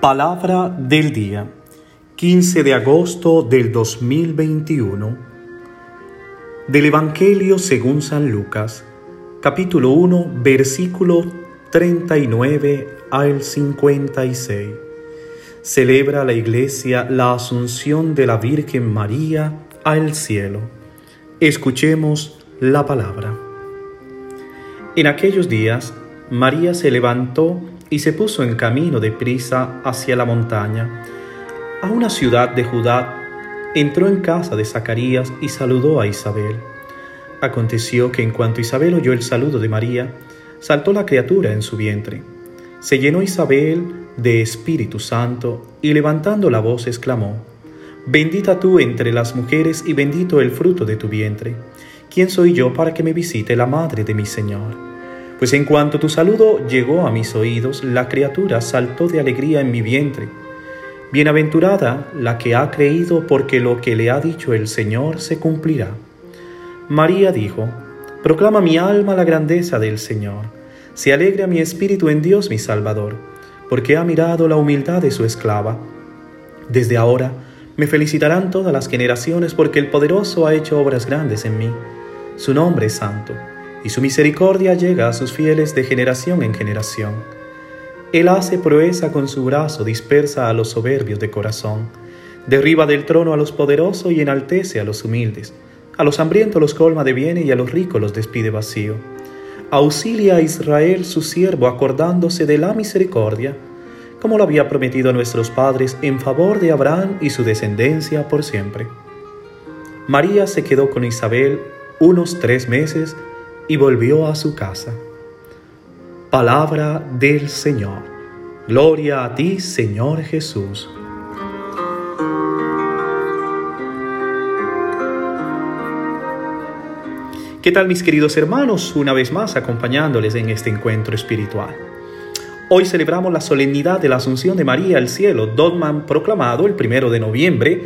Palabra del día, 15 de agosto del 2021, del Evangelio según San Lucas, capítulo 1, versículo 39 al 56. Celebra la Iglesia la Asunción de la Virgen María al cielo. Escuchemos la palabra. En aquellos días, María se levantó y se puso en camino de prisa hacia la montaña. A una ciudad de Judá entró en casa de Zacarías y saludó a Isabel. Aconteció que en cuanto Isabel oyó el saludo de María, saltó la criatura en su vientre. Se llenó Isabel de Espíritu Santo y levantando la voz exclamó, Bendita tú entre las mujeres y bendito el fruto de tu vientre. ¿Quién soy yo para que me visite la madre de mi Señor? Pues en cuanto tu saludo llegó a mis oídos, la criatura saltó de alegría en mi vientre. Bienaventurada la que ha creído porque lo que le ha dicho el Señor se cumplirá. María dijo, Proclama mi alma la grandeza del Señor. Se alegra mi espíritu en Dios mi Salvador, porque ha mirado la humildad de su esclava. Desde ahora me felicitarán todas las generaciones porque el poderoso ha hecho obras grandes en mí. Su nombre es santo y su misericordia llega a sus fieles de generación en generación. Él hace proeza con su brazo, dispersa a los soberbios de corazón, derriba del trono a los poderosos y enaltece a los humildes. A los hambrientos los colma de bienes y a los ricos los despide vacío. Auxilia a Israel su siervo acordándose de la misericordia, como lo había prometido a nuestros padres en favor de Abraham y su descendencia por siempre. María se quedó con Isabel unos tres meses y volvió a su casa. Palabra del Señor. Gloria a ti, Señor Jesús. ¿Qué tal mis queridos hermanos? Una vez más acompañándoles en este encuentro espiritual. Hoy celebramos la solemnidad de la Asunción de María al cielo, dogma proclamado el primero de noviembre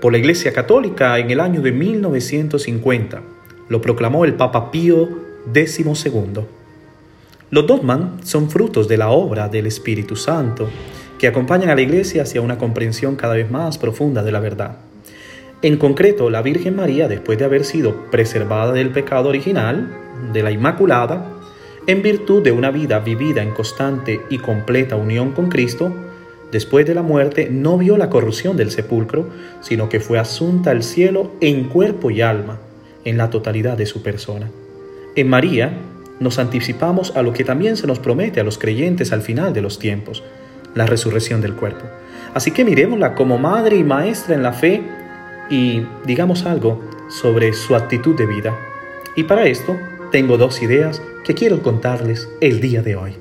por la Iglesia Católica en el año de 1950 lo proclamó el Papa Pío XII. Los dogman son frutos de la obra del Espíritu Santo que acompañan a la Iglesia hacia una comprensión cada vez más profunda de la verdad. En concreto, la Virgen María, después de haber sido preservada del pecado original, de la Inmaculada, en virtud de una vida vivida en constante y completa unión con Cristo, después de la muerte no vio la corrupción del sepulcro, sino que fue asunta al cielo en cuerpo y alma, en la totalidad de su persona. En María nos anticipamos a lo que también se nos promete a los creyentes al final de los tiempos, la resurrección del cuerpo. Así que miremosla como madre y maestra en la fe y digamos algo sobre su actitud de vida. Y para esto tengo dos ideas que quiero contarles el día de hoy.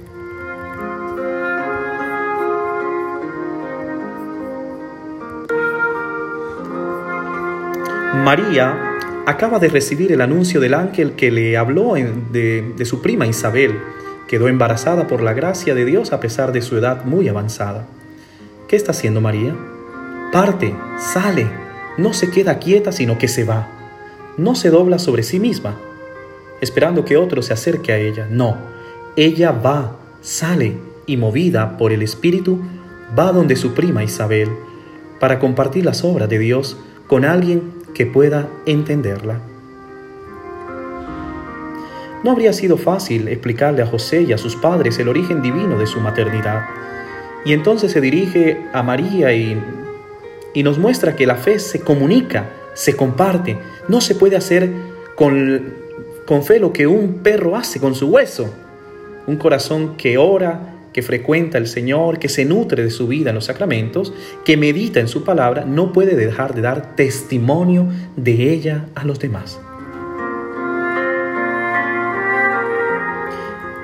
María acaba de recibir el anuncio del ángel que le habló de, su prima Isabel. Quedó embarazada por la gracia de Dios a pesar de su edad muy avanzada. ¿Qué está haciendo María? Parte, sale, no se queda quieta, sino que se va. No se dobla sobre sí misma, esperando que otro se acerque a ella. No, ella va, sale y movida por el Espíritu, va donde su prima Isabel, para compartir las obras de Dios con alguien que pueda entenderla. No habría sido fácil explicarle a José y a sus padres el origen divino de su maternidad. Y entonces se dirige a María y, y nos muestra que la fe se comunica, se comparte. No se puede hacer con, con fe lo que un perro hace con su hueso. Un corazón que ora, que frecuenta el Señor, que se nutre de su vida en los sacramentos, que medita en su palabra, no puede dejar de dar testimonio de ella a los demás.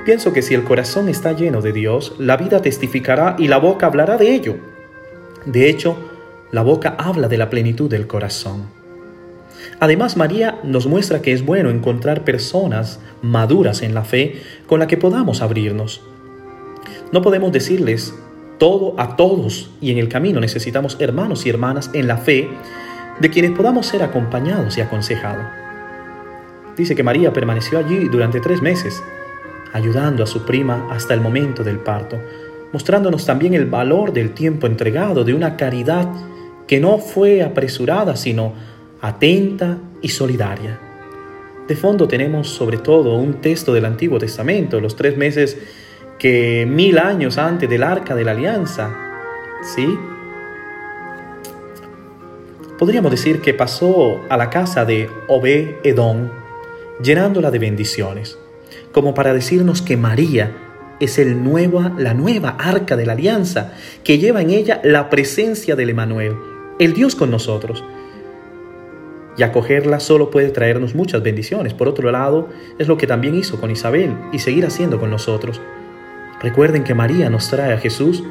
Pienso que si el corazón está lleno de Dios, la vida testificará y la boca hablará de ello. De hecho, la boca habla de la plenitud del corazón. Además, María nos muestra que es bueno encontrar personas maduras en la fe con la que podamos abrirnos, no podemos decirles todo a todos y en el camino necesitamos hermanos y hermanas en la fe de quienes podamos ser acompañados y aconsejados. Dice que María permaneció allí durante tres meses, ayudando a su prima hasta el momento del parto. mostrándonos también el valor del tiempo entregado, de una caridad que no fue apresurada, sino atenta y solidaria. De fondo tenemos sobre todo un texto del Antiguo Testamento, los tres meses que mil años antes del arca de la alianza, ¿sí? Podríamos decir que pasó a la casa de Obed Edom, llenándola de bendiciones, como para decirnos que María es el nueva, la nueva arca de la alianza, que lleva en ella la presencia del Emanuel, el Dios con nosotros, y acogerla solo puede traernos muchas bendiciones. Por otro lado, es lo que también hizo con Isabel y seguir haciendo con nosotros. Recuerden que María nos trae a Jesús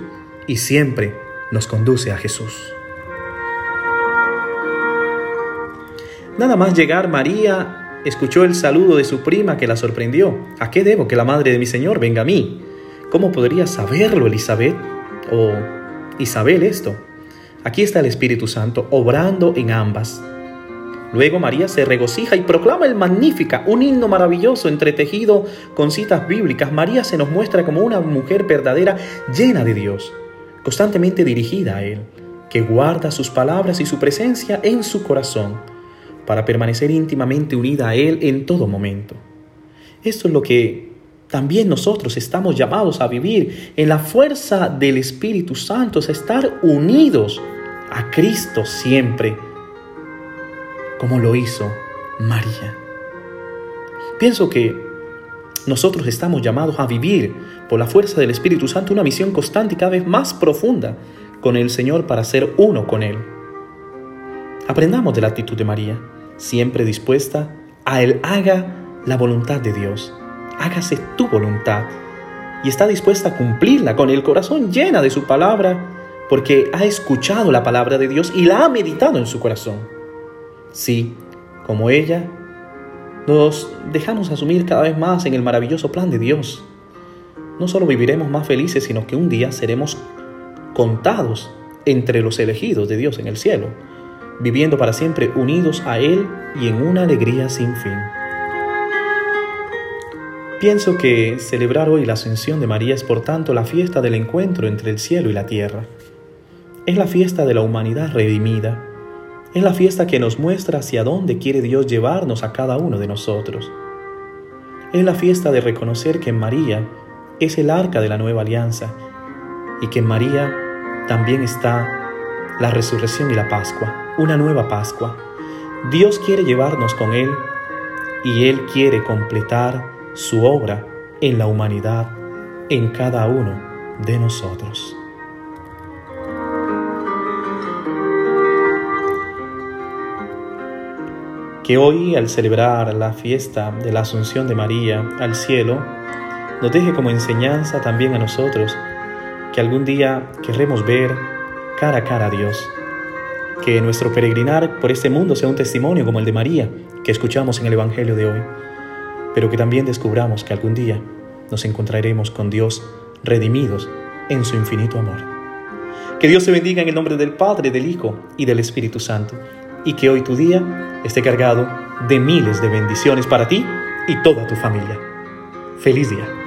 y siempre nos conduce a Jesús. Nada más llegar, María escuchó el saludo de su prima que la sorprendió. ¿A qué debo que la madre de mi Señor venga a mí? ¿Cómo podría saberlo Elizabeth o Isabel esto? Aquí está el Espíritu Santo obrando en ambas. Luego María se regocija y proclama el Magnífica, un himno maravilloso entretejido con citas bíblicas. María se nos muestra como una mujer verdadera llena de Dios, constantemente dirigida a Él, que guarda sus palabras y su presencia en su corazón para permanecer íntimamente unida a Él en todo momento. Esto es lo que también nosotros estamos llamados a vivir en la fuerza del Espíritu Santo, a estar unidos a Cristo siempre como lo hizo María. Pienso que nosotros estamos llamados a vivir por la fuerza del Espíritu Santo una misión constante y cada vez más profunda con el Señor para ser uno con Él. Aprendamos de la actitud de María, siempre dispuesta a Él haga la voluntad de Dios, hágase tu voluntad y está dispuesta a cumplirla con el corazón llena de su palabra porque ha escuchado la palabra de Dios y la ha meditado en su corazón. Sí, como ella, nos dejamos asumir cada vez más en el maravilloso plan de Dios. No solo viviremos más felices, sino que un día seremos contados entre los elegidos de Dios en el cielo, viviendo para siempre unidos a Él y en una alegría sin fin. Pienso que celebrar hoy la ascensión de María es por tanto la fiesta del encuentro entre el cielo y la tierra. Es la fiesta de la humanidad redimida es la fiesta que nos muestra hacia dónde quiere Dios llevarnos a cada uno de nosotros. Es la fiesta de reconocer que María es el arca de la nueva alianza y que en María también está la resurrección y la Pascua, una nueva Pascua. Dios quiere llevarnos con Él y Él quiere completar su obra en la humanidad, en cada uno de nosotros. Que hoy, al celebrar la fiesta de la Asunción de María al cielo, nos deje como enseñanza también a nosotros que algún día querremos ver cara a cara a Dios. Que nuestro peregrinar por este mundo sea un testimonio como el de María que escuchamos en el Evangelio de hoy, pero que también descubramos que algún día nos encontraremos con Dios redimidos en su infinito amor. Que Dios te bendiga en el nombre del Padre, del Hijo y del Espíritu Santo y que hoy tu día esté cargado de miles de bendiciones para ti y toda tu familia. Feliz día.